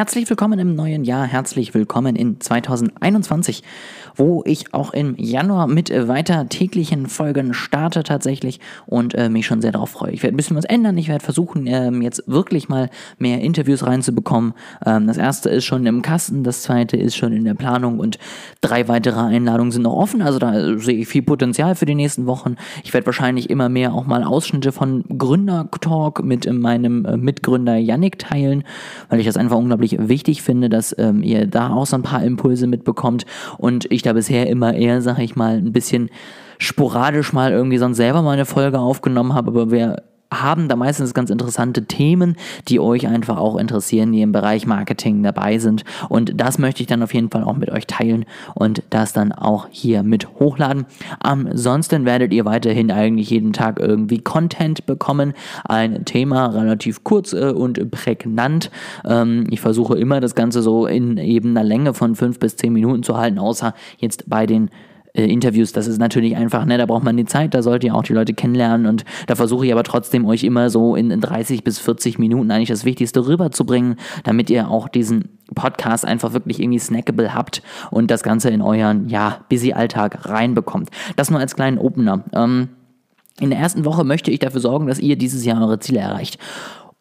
Herzlich willkommen im neuen Jahr, herzlich willkommen in 2021, wo ich auch im Januar mit weiter täglichen Folgen starte tatsächlich und äh, mich schon sehr darauf freue. Ich werde ein bisschen was ändern, ich werde versuchen, ähm, jetzt wirklich mal mehr Interviews reinzubekommen. Ähm, das erste ist schon im Kasten, das zweite ist schon in der Planung und drei weitere Einladungen sind noch offen, also da sehe ich viel Potenzial für die nächsten Wochen. Ich werde wahrscheinlich immer mehr auch mal Ausschnitte von Gründer-Talk mit meinem äh, Mitgründer Yannick teilen, weil ich das einfach unglaublich unglaublich wichtig finde, dass ähm, ihr da auch so ein paar Impulse mitbekommt und ich da bisher immer eher, sag ich mal, ein bisschen sporadisch mal irgendwie sonst selber mal eine Folge aufgenommen habe, aber wer haben da meistens ganz interessante Themen, die euch einfach auch interessieren, die im Bereich Marketing dabei sind. Und das möchte ich dann auf jeden Fall auch mit euch teilen und das dann auch hier mit hochladen. Ansonsten werdet ihr weiterhin eigentlich jeden Tag irgendwie Content bekommen. Ein Thema relativ kurz äh, und prägnant. Ähm, ich versuche immer das Ganze so in eben einer Länge von fünf bis zehn Minuten zu halten, außer jetzt bei den äh, Interviews, das ist natürlich einfach, ne, da braucht man die Zeit, da sollt ihr auch die Leute kennenlernen und da versuche ich aber trotzdem euch immer so in, in 30 bis 40 Minuten eigentlich das Wichtigste rüberzubringen, damit ihr auch diesen Podcast einfach wirklich irgendwie snackable habt und das Ganze in euren, ja, busy Alltag reinbekommt. Das nur als kleinen Opener. Ähm, in der ersten Woche möchte ich dafür sorgen, dass ihr dieses Jahr eure Ziele erreicht.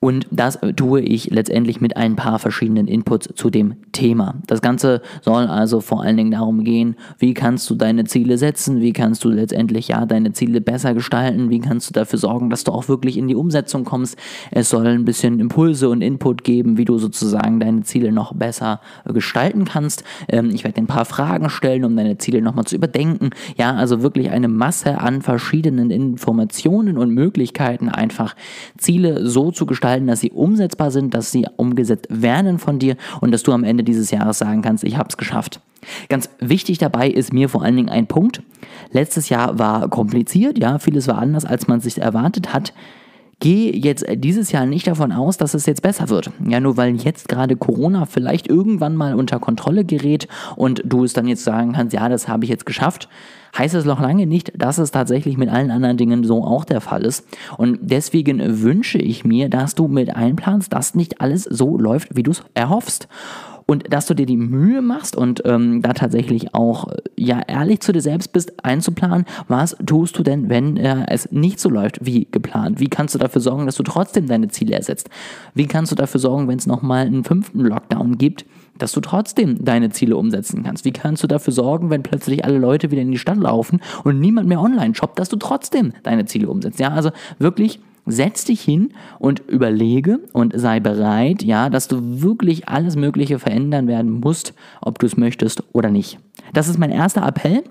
Und das tue ich letztendlich mit ein paar verschiedenen Inputs zu dem Thema. Das Ganze soll also vor allen Dingen darum gehen, wie kannst du deine Ziele setzen, wie kannst du letztendlich ja deine Ziele besser gestalten, wie kannst du dafür sorgen, dass du auch wirklich in die Umsetzung kommst. Es soll ein bisschen Impulse und Input geben, wie du sozusagen deine Ziele noch besser gestalten kannst. Ähm, ich werde dir ein paar Fragen stellen, um deine Ziele nochmal zu überdenken. Ja, also wirklich eine Masse an verschiedenen Informationen und Möglichkeiten, einfach Ziele so zu gestalten, gestalten, dass sie umsetzbar sind, dass sie umgesetzt werden von dir und dass du am Ende dieses Jahres sagen kannst, ich habe es geschafft. Ganz wichtig dabei ist mir vor allen Dingen ein Punkt. Letztes Jahr war kompliziert, ja, vieles war anders, als man sich erwartet hat. Geh jetzt dieses Jahr nicht davon aus, dass es jetzt besser wird. Ja, nur weil jetzt gerade Corona vielleicht irgendwann mal unter Kontrolle gerät und du es dann jetzt sagen kannst, ja, das habe ich jetzt geschafft, heißt es noch lange nicht, dass es tatsächlich mit allen anderen Dingen so auch der Fall ist. Und deswegen wünsche ich mir, dass du mit einplanst, dass nicht alles so läuft, wie du es erhoffst und dass du dir die Mühe machst und ähm, da tatsächlich auch ja ehrlich zu dir selbst bist, einzuplanen, was tust du denn, wenn äh, es nicht so läuft wie geplant? Wie kannst du dafür sorgen, dass du trotzdem deine Ziele ersetzt? Wie kannst du dafür sorgen, wenn es nochmal einen fünften Lockdown gibt, dass du trotzdem deine Ziele umsetzen kannst? Wie kannst du dafür sorgen, wenn plötzlich alle Leute wieder in die Stadt laufen und niemand mehr online shoppt, dass du trotzdem deine Ziele umsetzt? Ja, also wirklich setz dich hin und überlege und sei bereit, ja, dass du wirklich alles Mögliche verändern werden musst, ob du es möchtest oder nicht. Das ist mein erster Appell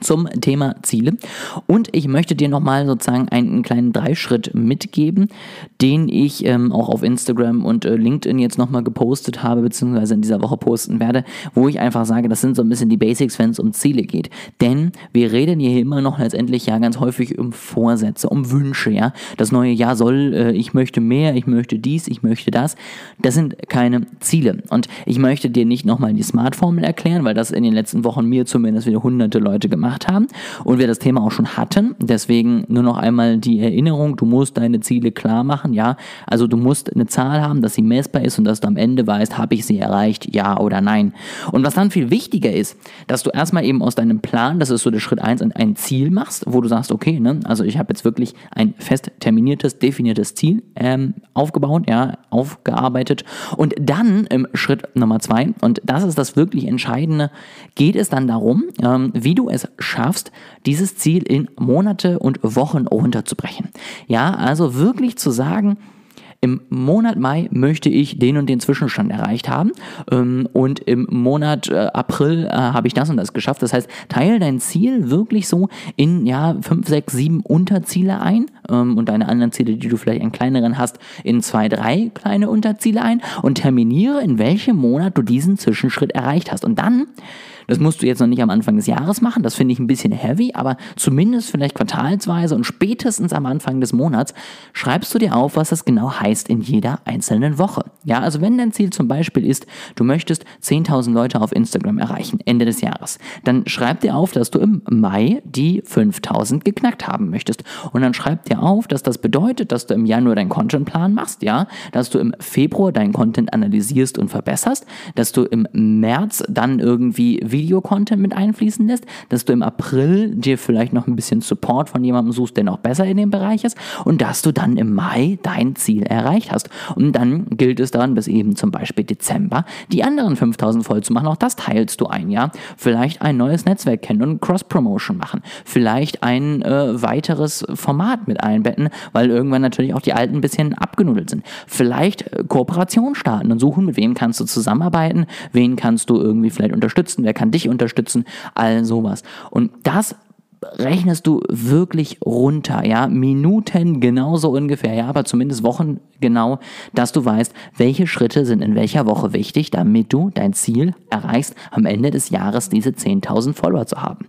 zum Thema Ziele. Und ich möchte dir nochmal sozusagen einen kleinen Dreischritt mitgeben, den ich ähm, auch auf Instagram und äh, LinkedIn jetzt nochmal gepostet habe, beziehungsweise in dieser Woche posten werde, wo ich einfach sage, das sind so ein bisschen die Basics, wenn es um Ziele geht. Denn wir reden hier immer noch letztendlich ja ganz häufig um Vorsätze, um Wünsche, ja. Das neue Jahr soll, äh, ich möchte mehr, ich möchte dies, ich möchte das. Das sind keine Ziele. Und ich möchte dir nicht nochmal die Smart-Formel erklären, weil das in den letzten Wochen mir zumindest wieder hunderte Leute gemacht gemacht haben und wir das Thema auch schon hatten. Deswegen nur noch einmal die Erinnerung, du musst deine Ziele klar machen, ja. Also du musst eine Zahl haben, dass sie messbar ist und dass du am Ende weißt, habe ich sie erreicht, ja oder nein. Und was dann viel wichtiger ist, dass du erstmal eben aus deinem Plan, das ist so der Schritt 1, ein Ziel machst, wo du sagst, okay, ne, also ich habe jetzt wirklich ein fest terminiertes, definiertes Ziel ähm, aufgebaut, ja, aufgearbeitet. Und dann im Schritt Nummer 2, und das ist das wirklich Entscheidende, geht es dann darum, ähm, wie du es schaffst, dieses Ziel in Monate und Wochen runterzubrechen. Ja, also wirklich zu sagen, im Monat Mai möchte ich den und den Zwischenstand erreicht haben ähm, und im Monat äh, April äh, habe ich das und das geschafft. Das heißt, teile dein Ziel wirklich so in ja fünf, sechs, sieben Unterziele ein ähm, und deine anderen Ziele, die du vielleicht in kleineren hast, in zwei, drei kleine Unterziele ein und terminiere, in welchem Monat du diesen Zwischenschritt erreicht hast. Und dann Das musst du jetzt noch nicht am Anfang des Jahres machen, das finde ich ein bisschen heavy, aber zumindest vielleicht quartalsweise und spätestens am Anfang des Monats schreibst du dir auf, was das genau heißt in jeder einzelnen Woche. Ja, also wenn dein Ziel zum Beispiel ist, du möchtest 10.000 Leute auf Instagram erreichen, Ende des Jahres, dann schreib dir auf, dass du im Mai die 5.000 geknackt haben möchtest. Und dann schreib dir auf, dass das bedeutet, dass du im Januar deinen Contentplan machst, ja, dass du im Februar deinen Content analysierst und verbesserst, dass du im März dann irgendwie Videocontent mit einfließen lässt, dass du im April dir vielleicht noch ein bisschen Support von jemandem suchst, der noch besser in dem Bereich ist und dass du dann im Mai dein Ziel erreicht hast. Und dann gilt es dann bis eben zum Beispiel Dezember die anderen 5000 voll zu machen. Auch das teilst du ein, ja. Vielleicht ein neues Netzwerk kennen und Cross-Promotion machen. Vielleicht ein äh, weiteres Format mit einbetten, weil irgendwann natürlich auch die alten ein bisschen abgenudelt sind. Vielleicht äh, Kooperation starten und suchen, mit wem kannst du zusammenarbeiten, wen kannst du irgendwie vielleicht unterstützen, wer kann dich unterstützen, all sowas. Und das rechnest du wirklich runter, ja, Minuten genauso ungefähr, ja, aber zumindest Wochen genau, dass du weißt, welche Schritte sind in welcher Woche wichtig, damit du dein Ziel erreichst, am Ende des Jahres diese 10.000 Follower zu haben.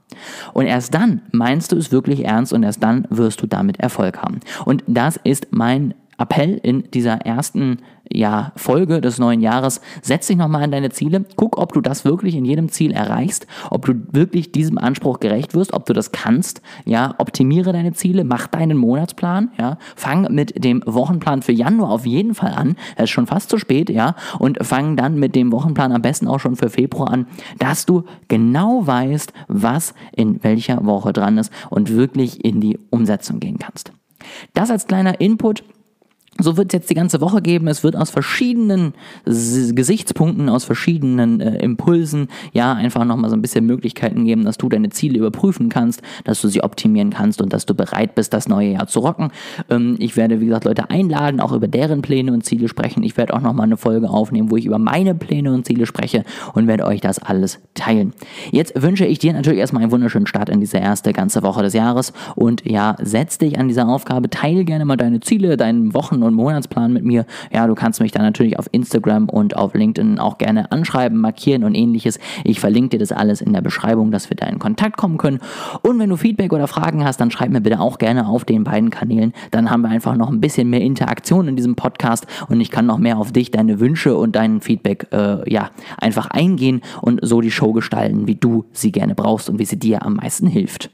Und erst dann meinst du es wirklich ernst und erst dann wirst du damit Erfolg haben. Und das ist mein Appell in dieser ersten ja, Folge des neuen Jahres. Setz dich nochmal an deine Ziele. Guck, ob du das wirklich in jedem Ziel erreichst, ob du wirklich diesem Anspruch gerecht wirst, ob du das kannst. Ja, optimiere deine Ziele, mach deinen Monatsplan. Ja, fang mit dem Wochenplan für Januar auf jeden Fall an. Es ist schon fast zu spät. Ja, und fang dann mit dem Wochenplan am besten auch schon für Februar an, dass du genau weißt, was in welcher Woche dran ist und wirklich in die Umsetzung gehen kannst. Das als kleiner Input. So wird es jetzt die ganze Woche geben. Es wird aus verschiedenen Gesichtspunkten, aus verschiedenen äh, Impulsen, ja, einfach nochmal so ein bisschen Möglichkeiten geben, dass du deine Ziele überprüfen kannst, dass du sie optimieren kannst und dass du bereit bist, das neue Jahr zu rocken. Ähm, ich werde, wie gesagt, Leute einladen, auch über deren Pläne und Ziele sprechen. Ich werde auch nochmal eine Folge aufnehmen, wo ich über meine Pläne und Ziele spreche und werde euch das alles teilen. Jetzt wünsche ich dir natürlich erstmal einen wunderschönen Start in diese erste ganze Woche des Jahres und ja, setz dich an dieser Aufgabe, teile gerne mal deine Ziele, deinen Wochen- und Monatsplan mit mir. Ja, du kannst mich dann natürlich auf Instagram und auf LinkedIn auch gerne anschreiben, markieren und ähnliches. Ich verlinke dir das alles in der Beschreibung, dass wir da in Kontakt kommen können. Und wenn du Feedback oder Fragen hast, dann schreib mir bitte auch gerne auf den beiden Kanälen. Dann haben wir einfach noch ein bisschen mehr Interaktion in diesem Podcast und ich kann noch mehr auf dich, deine Wünsche und dein Feedback äh, ja einfach eingehen und so die Show gestalten, wie du sie gerne brauchst und wie sie dir am meisten hilft.